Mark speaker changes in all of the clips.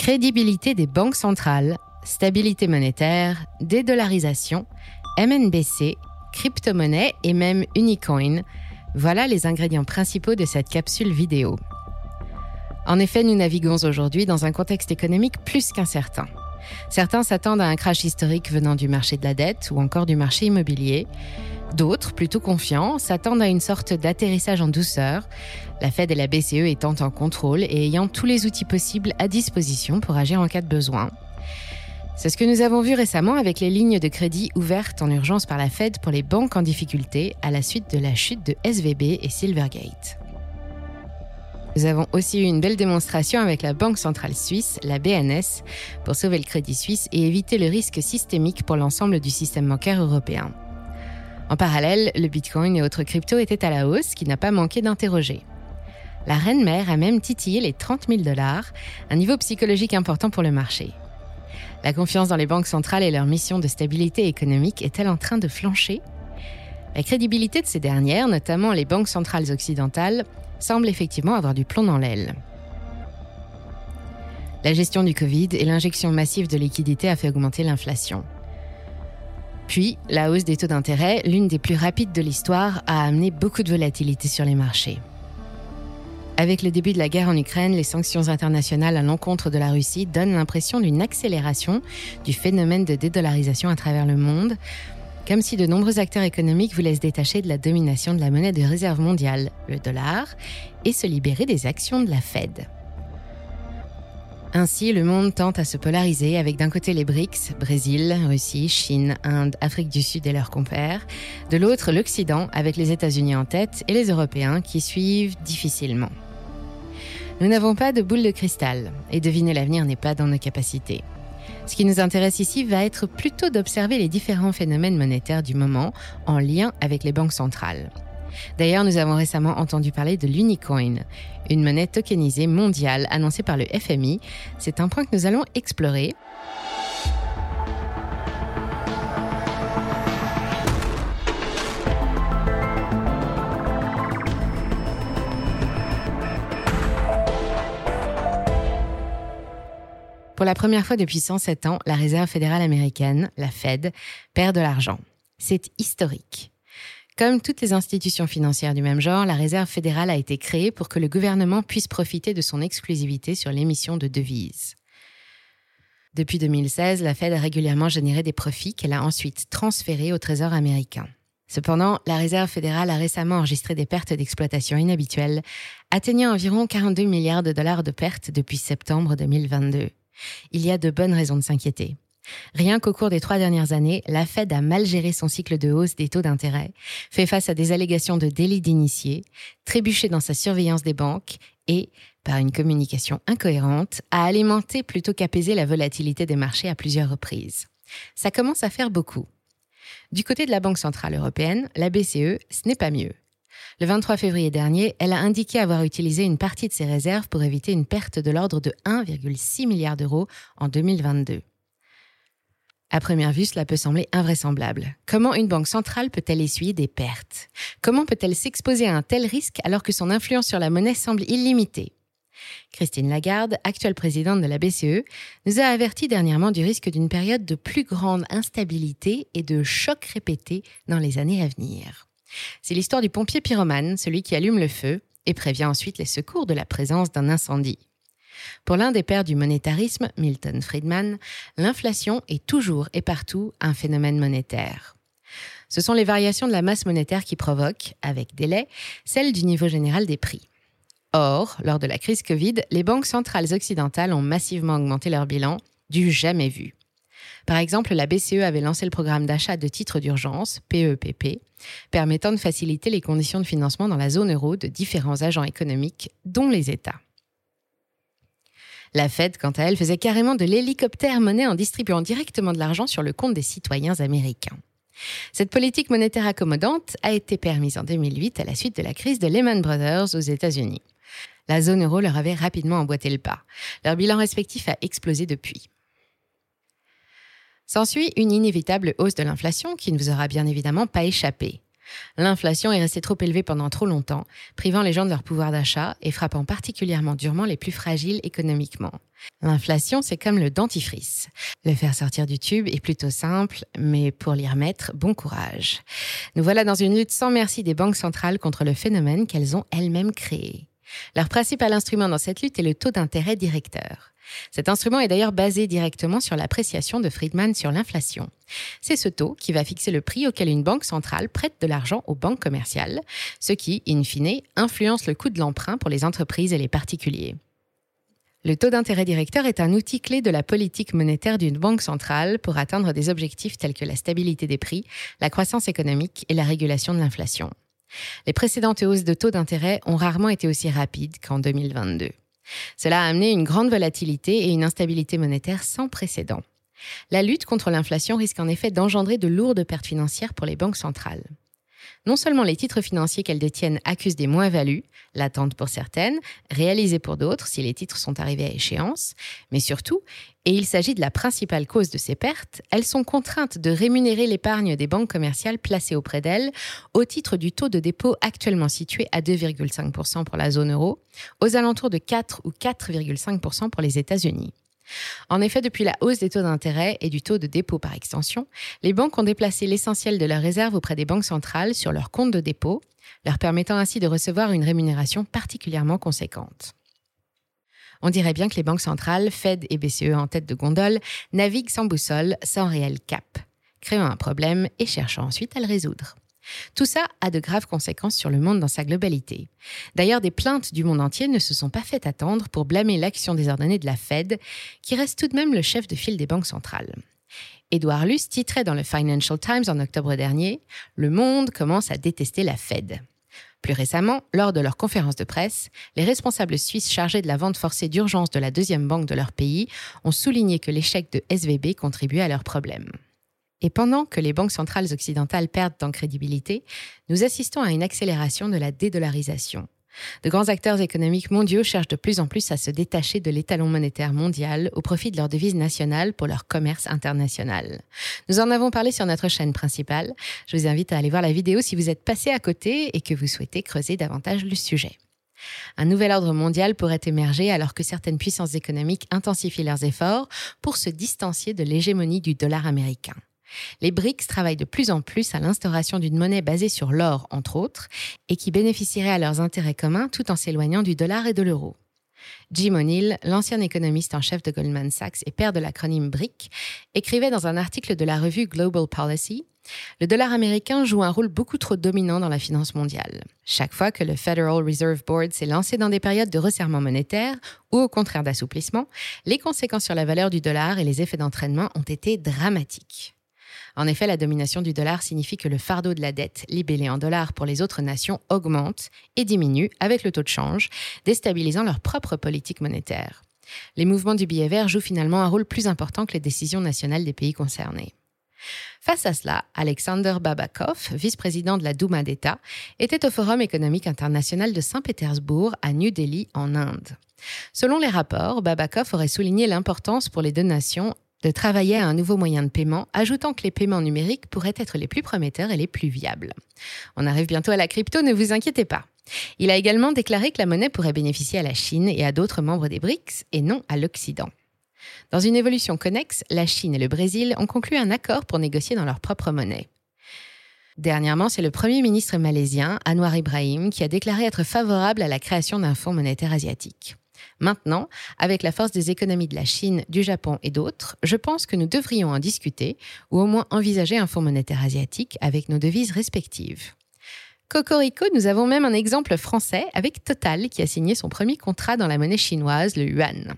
Speaker 1: Crédibilité des banques centrales, stabilité monétaire, dédollarisation, MNBC, crypto-monnaie et même Unicoin, voilà les ingrédients principaux de cette capsule vidéo. En effet, nous naviguons aujourd'hui dans un contexte économique plus qu'incertain. Certains s'attendent à un crash historique venant du marché de la dette ou encore du marché immobilier. D'autres, plutôt confiants, s'attendent à une sorte d'atterrissage en douceur, la Fed et la BCE étant en contrôle et ayant tous les outils possibles à disposition pour agir en cas de besoin. C'est ce que nous avons vu récemment avec les lignes de crédit ouvertes en urgence par la Fed pour les banques en difficulté à la suite de la chute de SVB et Silvergate. Nous avons aussi eu une belle démonstration avec la Banque centrale suisse, la BNS, pour sauver le crédit suisse et éviter le risque systémique pour l'ensemble du système bancaire européen. En parallèle, le Bitcoin et autres cryptos étaient à la hausse, qui n'a pas manqué d'interroger. La reine mère a même titillé les 30 000 dollars, un niveau psychologique important pour le marché. La confiance dans les banques centrales et leur mission de stabilité économique est-elle en train de flancher? La crédibilité de ces dernières, notamment les banques centrales occidentales, semble effectivement avoir du plomb dans l'aile. La gestion du Covid et l'injection massive de liquidités a fait augmenter l'inflation. Puis, la hausse des taux d'intérêt, l'une des plus rapides de l'histoire, a amené beaucoup de volatilité sur les marchés. Avec le début de la guerre en Ukraine, les sanctions internationales à l'encontre de la Russie donnent l'impression d'une accélération du phénomène de dédollarisation à travers le monde, comme si de nombreux acteurs économiques voulaient se détacher de la domination de la monnaie de réserve mondiale, le dollar, et se libérer des actions de la Fed. Ainsi, le monde tente à se polariser avec d'un côté les BRICS, Brésil, Russie, Chine, Inde, Afrique du Sud et leurs compères, de l'autre l'Occident avec les États-Unis en tête et les Européens qui suivent difficilement. Nous n'avons pas de boule de cristal et deviner l'avenir n'est pas dans nos capacités. Ce qui nous intéresse ici va être plutôt d'observer les différents phénomènes monétaires du moment en lien avec les banques centrales. D'ailleurs, nous avons récemment entendu parler de l'Unicoin, une monnaie tokenisée mondiale annoncée par le FMI. C'est un point que nous allons explorer. Pour la première fois depuis 107 ans, la Réserve fédérale américaine, la Fed, perd de l'argent. C'est historique. Comme toutes les institutions financières du même genre, la Réserve fédérale a été créée pour que le gouvernement puisse profiter de son exclusivité sur l'émission de devises. Depuis 2016, la Fed a régulièrement généré des profits qu'elle a ensuite transférés au Trésor américain. Cependant, la Réserve fédérale a récemment enregistré des pertes d'exploitation inhabituelles, atteignant environ 42 milliards de dollars de pertes depuis septembre 2022. Il y a de bonnes raisons de s'inquiéter. Rien qu'au cours des trois dernières années, la Fed a mal géré son cycle de hausse des taux d'intérêt, fait face à des allégations de délit d'initié, trébuché dans sa surveillance des banques et, par une communication incohérente, a alimenté plutôt qu'apaiser la volatilité des marchés à plusieurs reprises. Ça commence à faire beaucoup. Du côté de la Banque Centrale Européenne, la BCE, ce n'est pas mieux. Le 23 février dernier, elle a indiqué avoir utilisé une partie de ses réserves pour éviter une perte de l'ordre de 1,6 milliard d'euros en 2022. À première vue, cela peut sembler invraisemblable. Comment une banque centrale peut-elle essuyer des pertes? Comment peut-elle s'exposer à un tel risque alors que son influence sur la monnaie semble illimitée? Christine Lagarde, actuelle présidente de la BCE, nous a averti dernièrement du risque d'une période de plus grande instabilité et de chocs répétés dans les années à venir. C'est l'histoire du pompier pyromane, celui qui allume le feu et prévient ensuite les secours de la présence d'un incendie. Pour l'un des pères du monétarisme, Milton Friedman, l'inflation est toujours et partout un phénomène monétaire. Ce sont les variations de la masse monétaire qui provoquent, avec délai, celle du niveau général des prix. Or, lors de la crise Covid, les banques centrales occidentales ont massivement augmenté leur bilan, du jamais vu. Par exemple, la BCE avait lancé le programme d'achat de titres d'urgence, PEPP, e permettant de faciliter les conditions de financement dans la zone euro de différents agents économiques, dont les États. La Fed, quant à elle, faisait carrément de l'hélicoptère monnaie en distribuant directement de l'argent sur le compte des citoyens américains. Cette politique monétaire accommodante a été permise en 2008 à la suite de la crise de Lehman Brothers aux États-Unis. La zone euro leur avait rapidement emboîté le pas. Leur bilan respectif a explosé depuis. S'ensuit une inévitable hausse de l'inflation qui ne vous aura bien évidemment pas échappé. L'inflation est restée trop élevée pendant trop longtemps, privant les gens de leur pouvoir d'achat et frappant particulièrement durement les plus fragiles économiquement. L'inflation, c'est comme le dentifrice. Le faire sortir du tube est plutôt simple, mais pour l'y remettre, bon courage. Nous voilà dans une lutte sans merci des banques centrales contre le phénomène qu'elles ont elles-mêmes créé. Leur principal instrument dans cette lutte est le taux d'intérêt directeur. Cet instrument est d'ailleurs basé directement sur l'appréciation de Friedman sur l'inflation. C'est ce taux qui va fixer le prix auquel une banque centrale prête de l'argent aux banques commerciales, ce qui, in fine, influence le coût de l'emprunt pour les entreprises et les particuliers. Le taux d'intérêt directeur est un outil clé de la politique monétaire d'une banque centrale pour atteindre des objectifs tels que la stabilité des prix, la croissance économique et la régulation de l'inflation. Les précédentes hausses de taux d'intérêt ont rarement été aussi rapides qu'en 2022. Cela a amené une grande volatilité et une instabilité monétaire sans précédent. La lutte contre l'inflation risque en effet d'engendrer de lourdes pertes financières pour les banques centrales. Non seulement les titres financiers qu'elles détiennent accusent des moins-values, latentes pour certaines, réalisées pour d'autres si les titres sont arrivés à échéance, mais surtout, et il s'agit de la principale cause de ces pertes, elles sont contraintes de rémunérer l'épargne des banques commerciales placées auprès d'elles au titre du taux de dépôt actuellement situé à 2,5% pour la zone euro, aux alentours de 4 ou 4,5% pour les États-Unis. En effet, depuis la hausse des taux d'intérêt et du taux de dépôt par extension, les banques ont déplacé l'essentiel de leurs réserves auprès des banques centrales sur leurs comptes de dépôt, leur permettant ainsi de recevoir une rémunération particulièrement conséquente. On dirait bien que les banques centrales, Fed et BCE en tête de gondole, naviguent sans boussole, sans réel cap, créant un problème et cherchant ensuite à le résoudre. Tout ça a de graves conséquences sur le monde dans sa globalité. D'ailleurs, des plaintes du monde entier ne se sont pas fait attendre pour blâmer l'action désordonnée de la Fed, qui reste tout de même le chef de file des banques centrales. Édouard Luce titrait dans le Financial Times en octobre dernier Le monde commence à détester la Fed. Plus récemment, lors de leur conférence de presse, les responsables suisses chargés de la vente forcée d'urgence de la deuxième banque de leur pays ont souligné que l'échec de SVB contribuait à leurs problèmes. Et pendant que les banques centrales occidentales perdent en crédibilité, nous assistons à une accélération de la dédollarisation. De grands acteurs économiques mondiaux cherchent de plus en plus à se détacher de l'étalon monétaire mondial au profit de leur devise nationale pour leur commerce international. Nous en avons parlé sur notre chaîne principale. Je vous invite à aller voir la vidéo si vous êtes passé à côté et que vous souhaitez creuser davantage le sujet. Un nouvel ordre mondial pourrait émerger alors que certaines puissances économiques intensifient leurs efforts pour se distancier de l'hégémonie du dollar américain. Les BRICS travaillent de plus en plus à l'instauration d'une monnaie basée sur l'or, entre autres, et qui bénéficierait à leurs intérêts communs tout en s'éloignant du dollar et de l'euro. Jim O'Neill, l'ancien économiste en chef de Goldman Sachs et père de l'acronyme BRIC, écrivait dans un article de la revue Global Policy Le dollar américain joue un rôle beaucoup trop dominant dans la finance mondiale. Chaque fois que le Federal Reserve Board s'est lancé dans des périodes de resserrement monétaire ou au contraire d'assouplissement, les conséquences sur la valeur du dollar et les effets d'entraînement ont été dramatiques. En effet, la domination du dollar signifie que le fardeau de la dette libellée en dollars pour les autres nations augmente et diminue avec le taux de change, déstabilisant leur propre politique monétaire. Les mouvements du billet vert jouent finalement un rôle plus important que les décisions nationales des pays concernés. Face à cela, Alexander Babakov, vice-président de la Douma d'État, était au Forum économique international de Saint-Pétersbourg à New Delhi, en Inde. Selon les rapports, Babakov aurait souligné l'importance pour les deux nations de travailler à un nouveau moyen de paiement, ajoutant que les paiements numériques pourraient être les plus prometteurs et les plus viables. On arrive bientôt à la crypto, ne vous inquiétez pas. Il a également déclaré que la monnaie pourrait bénéficier à la Chine et à d'autres membres des BRICS et non à l'Occident. Dans une évolution connexe, la Chine et le Brésil ont conclu un accord pour négocier dans leur propre monnaie. Dernièrement, c'est le Premier ministre malaisien, Anwar Ibrahim, qui a déclaré être favorable à la création d'un fonds monétaire asiatique. Maintenant, avec la force des économies de la Chine, du Japon et d'autres, je pense que nous devrions en discuter ou au moins envisager un fonds monétaire asiatique avec nos devises respectives. Cocorico, nous avons même un exemple français avec Total qui a signé son premier contrat dans la monnaie chinoise, le yuan.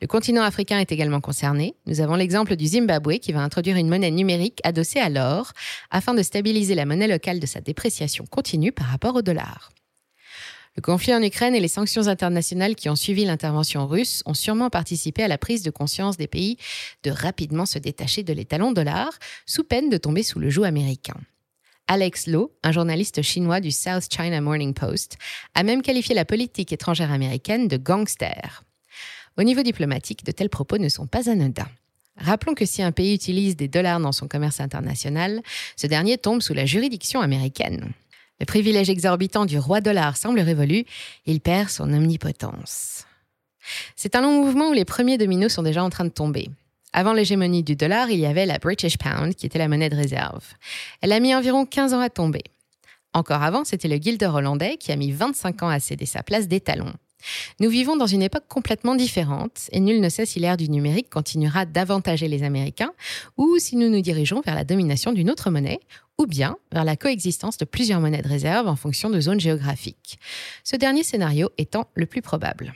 Speaker 1: Le continent africain est également concerné. Nous avons l'exemple du Zimbabwe qui va introduire une monnaie numérique adossée à l'or afin de stabiliser la monnaie locale de sa dépréciation continue par rapport au dollar. Le conflit en Ukraine et les sanctions internationales qui ont suivi l'intervention russe ont sûrement participé à la prise de conscience des pays de rapidement se détacher de l'étalon dollar, sous peine de tomber sous le joug américain. Alex Lowe, un journaliste chinois du South China Morning Post, a même qualifié la politique étrangère américaine de gangster. Au niveau diplomatique, de tels propos ne sont pas anodins. Rappelons que si un pays utilise des dollars dans son commerce international, ce dernier tombe sous la juridiction américaine. Le privilège exorbitant du roi dollar semble révolu, il perd son omnipotence. C'est un long mouvement où les premiers dominos sont déjà en train de tomber. Avant l'hégémonie du dollar, il y avait la British Pound, qui était la monnaie de réserve. Elle a mis environ 15 ans à tomber. Encore avant, c'était le guilder hollandais qui a mis 25 ans à céder sa place d'étalon. Nous vivons dans une époque complètement différente et nul ne sait si l'ère du numérique continuera d'avantager les Américains ou si nous nous dirigeons vers la domination d'une autre monnaie ou bien vers la coexistence de plusieurs monnaies de réserve en fonction de zones géographiques. Ce dernier scénario étant le plus probable.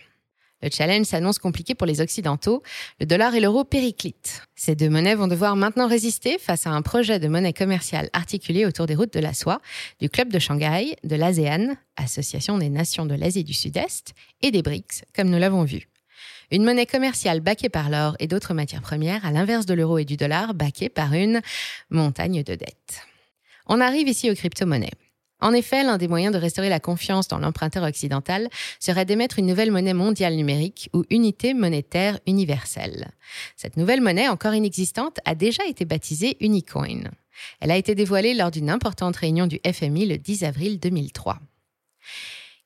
Speaker 1: Le challenge s'annonce compliqué pour les Occidentaux. Le dollar et l'euro périclitent. Ces deux monnaies vont devoir maintenant résister face à un projet de monnaie commerciale articulé autour des routes de la soie, du Club de Shanghai, de l'ASEAN, Association des nations de l'Asie du Sud-Est, et des BRICS, comme nous l'avons vu. Une monnaie commerciale baquée par l'or et d'autres matières premières, à l'inverse de l'euro et du dollar, baquée par une montagne de dettes. On arrive ici aux crypto-monnaies. En effet, l'un des moyens de restaurer la confiance dans l'emprunteur occidental serait d'émettre une nouvelle monnaie mondiale numérique ou unité monétaire universelle. Cette nouvelle monnaie, encore inexistante, a déjà été baptisée Unicoin. Elle a été dévoilée lors d'une importante réunion du FMI le 10 avril 2003.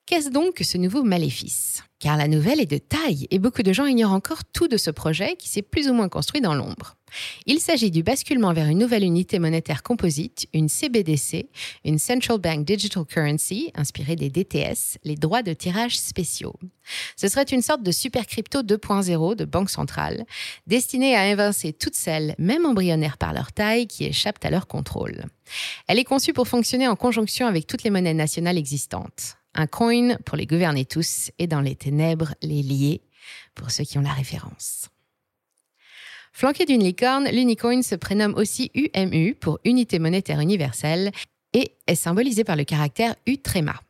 Speaker 1: Qu'est-ce donc que ce nouveau maléfice? Car la nouvelle est de taille et beaucoup de gens ignorent encore tout de ce projet qui s'est plus ou moins construit dans l'ombre. Il s'agit du basculement vers une nouvelle unité monétaire composite, une CBDC, une Central Bank Digital Currency, inspirée des DTS, les droits de tirage spéciaux. Ce serait une sorte de super crypto 2.0 de banque centrale, destinée à évincer toutes celles, même embryonnaires par leur taille, qui échappent à leur contrôle. Elle est conçue pour fonctionner en conjonction avec toutes les monnaies nationales existantes. Un coin pour les gouverner tous et dans les ténèbres les lier pour ceux qui ont la référence. Flanqué d'une licorne, l'unicoin se prénomme aussi UMU pour Unité monétaire universelle et est symbolisé par le caractère U tréma.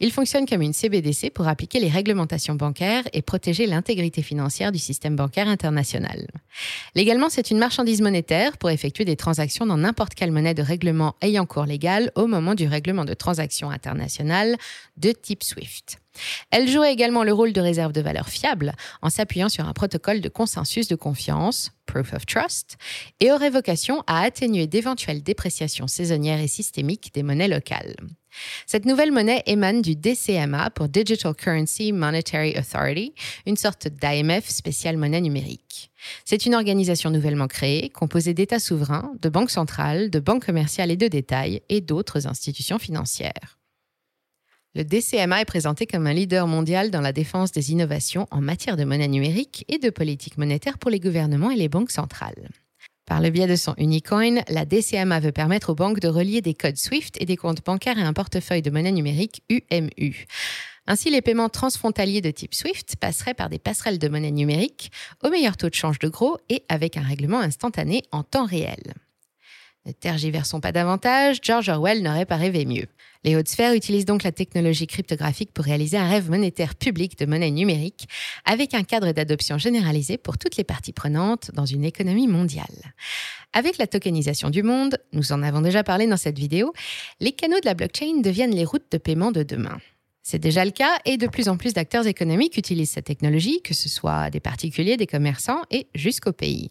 Speaker 1: Il fonctionne comme une CBDC pour appliquer les réglementations bancaires et protéger l'intégrité financière du système bancaire international. Légalement, c'est une marchandise monétaire pour effectuer des transactions dans n'importe quelle monnaie de règlement ayant cours légal au moment du règlement de transactions internationales de type SWIFT. Elle jouait également le rôle de réserve de valeur fiable en s'appuyant sur un protocole de consensus de confiance, Proof of Trust, et aurait vocation à atténuer d'éventuelles dépréciations saisonnières et systémiques des monnaies locales. Cette nouvelle monnaie émane du DCMA pour Digital Currency Monetary Authority, une sorte d'AMF spéciale monnaie numérique. C'est une organisation nouvellement créée, composée d'États souverains, de banques centrales, de banques commerciales et de détail et d'autres institutions financières. Le DCMA est présenté comme un leader mondial dans la défense des innovations en matière de monnaie numérique et de politique monétaire pour les gouvernements et les banques centrales. Par le biais de son Unicoin, la DCMA veut permettre aux banques de relier des codes SWIFT et des comptes bancaires à un portefeuille de monnaie numérique UMU. Ainsi, les paiements transfrontaliers de type SWIFT passeraient par des passerelles de monnaie numérique au meilleur taux de change de gros et avec un règlement instantané en temps réel. Ne tergiversons pas davantage, George Orwell n'aurait pas rêvé mieux. Les hautes sphères utilisent donc la technologie cryptographique pour réaliser un rêve monétaire public de monnaie numérique avec un cadre d'adoption généralisé pour toutes les parties prenantes dans une économie mondiale. Avec la tokenisation du monde, nous en avons déjà parlé dans cette vidéo, les canaux de la blockchain deviennent les routes de paiement de demain. C'est déjà le cas et de plus en plus d'acteurs économiques utilisent cette technologie, que ce soit des particuliers, des commerçants et jusqu'au pays.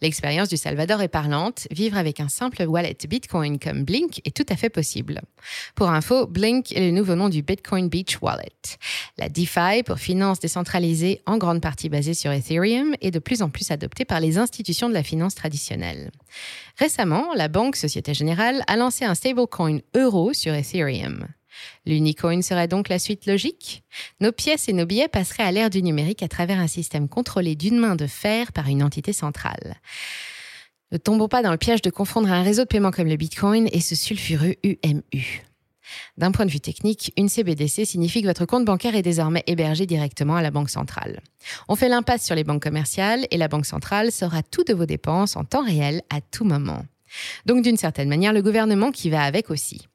Speaker 1: L'expérience du Salvador est parlante. Vivre avec un simple wallet Bitcoin comme Blink est tout à fait possible. Pour info, Blink est le nouveau nom du Bitcoin Beach Wallet. La DeFi, pour finance décentralisée en grande partie basée sur Ethereum, est de plus en plus adoptée par les institutions de la finance traditionnelle. Récemment, la banque Société Générale a lancé un stablecoin euro sur Ethereum. L'Unicoin serait donc la suite logique Nos pièces et nos billets passeraient à l'ère du numérique à travers un système contrôlé d'une main de fer par une entité centrale. Ne tombons pas dans le piège de confondre un réseau de paiement comme le Bitcoin et ce sulfureux UMU. D'un point de vue technique, une CBDC signifie que votre compte bancaire est désormais hébergé directement à la banque centrale. On fait l'impasse sur les banques commerciales et la banque centrale saura tout de vos dépenses en temps réel à tout moment. Donc d'une certaine manière, le gouvernement qui va avec aussi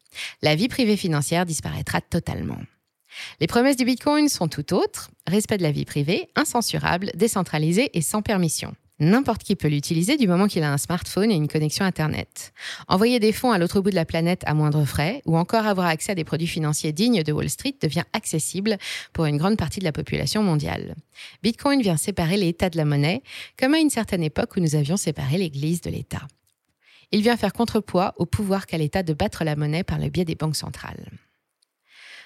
Speaker 1: la vie privée financière disparaîtra totalement. Les promesses du Bitcoin sont tout autres, respect de la vie privée, incensurable, décentralisé et sans permission. N'importe qui peut l'utiliser du moment qu'il a un smartphone et une connexion Internet. Envoyer des fonds à l'autre bout de la planète à moindre frais ou encore avoir accès à des produits financiers dignes de Wall Street devient accessible pour une grande partie de la population mondiale. Bitcoin vient séparer l'État de la monnaie, comme à une certaine époque où nous avions séparé l'Église de l'État. Il vient faire contrepoids au pouvoir qu'a l'État de battre la monnaie par le biais des banques centrales.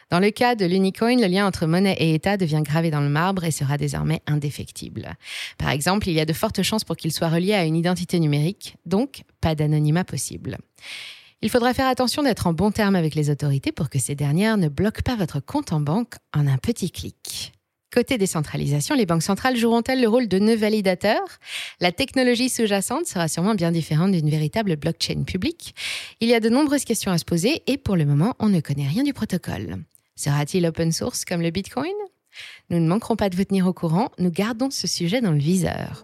Speaker 1: Dans le cas de l'Unicoin, le lien entre monnaie et État devient gravé dans le marbre et sera désormais indéfectible. Par exemple, il y a de fortes chances pour qu'il soit relié à une identité numérique, donc pas d'anonymat possible. Il faudra faire attention d'être en bon terme avec les autorités pour que ces dernières ne bloquent pas votre compte en banque en un petit clic. Côté décentralisation, les banques centrales joueront-elles le rôle de nœud validateur? La technologie sous-jacente sera sûrement bien différente d'une véritable blockchain publique. Il y a de nombreuses questions à se poser et pour le moment, on ne connaît rien du protocole. Sera-t-il open source comme le Bitcoin? Nous ne manquerons pas de vous tenir au courant, nous gardons ce sujet dans le viseur.